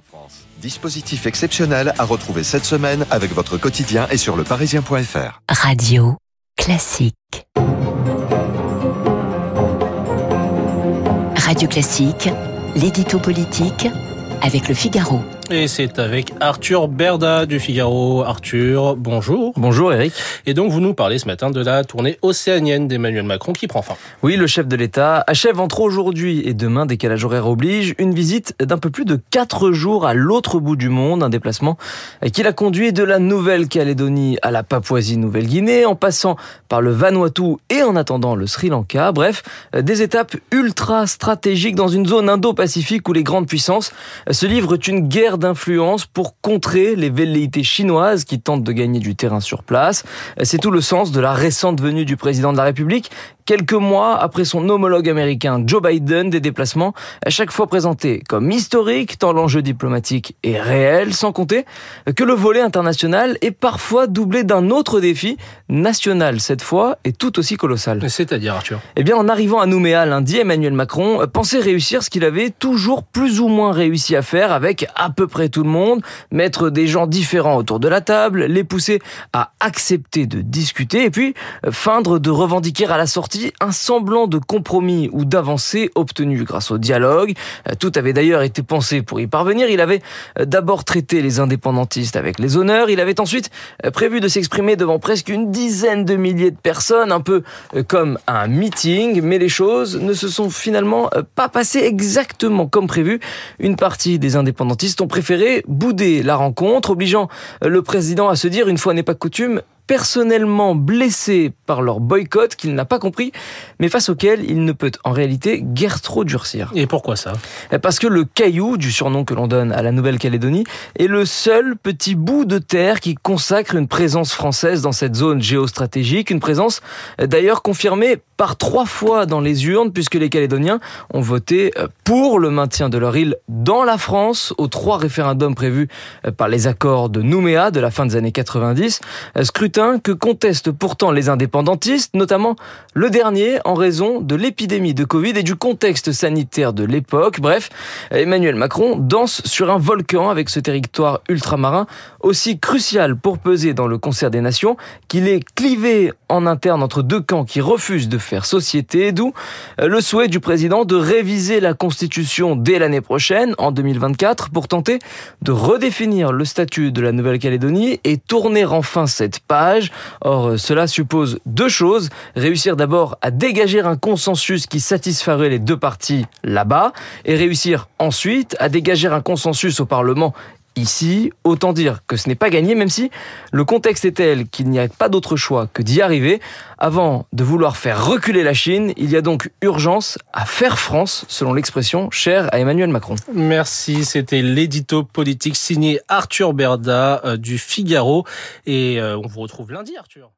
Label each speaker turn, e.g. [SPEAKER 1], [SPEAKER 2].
[SPEAKER 1] En France. Dispositif exceptionnel à retrouver cette semaine avec votre quotidien et sur leparisien.fr.
[SPEAKER 2] Radio classique. Radio classique, l'édito politique avec le Figaro.
[SPEAKER 3] Et c'est avec Arthur Berda du Figaro. Arthur, bonjour.
[SPEAKER 4] Bonjour Eric.
[SPEAKER 3] Et donc vous nous parlez ce matin de la tournée océanienne d'Emmanuel Macron qui prend fin.
[SPEAKER 4] Oui, le chef de l'État achève entre aujourd'hui et demain, décalage horaire oblige, une visite d'un peu plus de 4 jours à l'autre bout du monde, un déplacement qui l'a conduit de la Nouvelle-Calédonie à la Papouasie-Nouvelle-Guinée, en passant par le Vanuatu et en attendant le Sri Lanka. Bref, des étapes ultra stratégiques dans une zone indo-pacifique où les grandes puissances se livrent une guerre d'influence pour contrer les velléités chinoises qui tentent de gagner du terrain sur place. C'est tout le sens de la récente venue du président de la République quelques mois après son homologue américain Joe Biden, des déplacements à chaque fois présentés comme historiques, tant l'enjeu diplomatique est réel, sans compter que le volet international est parfois doublé d'un autre défi, national cette fois, et tout aussi colossal.
[SPEAKER 3] C'est-à-dire, Arthur?
[SPEAKER 4] Eh bien, en arrivant à Nouméa lundi, Emmanuel Macron pensait réussir ce qu'il avait toujours plus ou moins réussi à faire avec à peu près tout le monde, mettre des gens différents autour de la table, les pousser à accepter de discuter, et puis feindre de revendiquer à la sortie un semblant de compromis ou d'avancée obtenu grâce au dialogue. Euh, tout avait d'ailleurs été pensé pour y parvenir. Il avait euh, d'abord traité les indépendantistes avec les honneurs. Il avait ensuite euh, prévu de s'exprimer devant presque une dizaine de milliers de personnes, un peu comme un meeting. Mais les choses ne se sont finalement pas passées exactement comme prévu. Une partie des indépendantistes ont préféré bouder la rencontre, obligeant le président à se dire, une fois n'est pas coutume, personnellement blessé par leur boycott qu'il n'a pas compris, mais face auquel il ne peut en réalité guère trop durcir.
[SPEAKER 3] Et pourquoi ça?
[SPEAKER 4] Parce que le caillou, du surnom que l'on donne à la Nouvelle-Calédonie, est le seul petit bout de terre qui consacre une présence française dans cette zone géostratégique, une présence d'ailleurs confirmée par trois fois dans les urnes, puisque les Calédoniens ont voté pour le maintien de leur île dans la France aux trois référendums prévus par les accords de Nouméa de la fin des années 90. Scrutin que contestent pourtant les indépendantistes, notamment le dernier en raison de l'épidémie de Covid et du contexte sanitaire de l'époque. Bref, Emmanuel Macron danse sur un volcan avec ce territoire ultramarin aussi crucial pour peser dans le concert des nations qu'il est clivé en interne entre deux camps qui refusent de faire société, d'où le souhait du président de réviser la constitution dès l'année prochaine, en 2024, pour tenter de redéfinir le statut de la Nouvelle-Calédonie et tourner enfin cette page Or, euh, cela suppose deux choses. Réussir d'abord à dégager un consensus qui satisferait les deux parties là-bas, et réussir ensuite à dégager un consensus au Parlement ici. Autant dire que ce n'est pas gagné, même si le contexte est tel qu'il n'y a pas d'autre choix que d'y arriver. Avant de vouloir faire reculer la Chine, il y a donc urgence à faire France, selon l'expression chère à Emmanuel Macron.
[SPEAKER 3] Merci, c'était l'édito politique signé Arthur Berda euh, du Figaro. Et euh, on vous retrouve lundi, Arthur.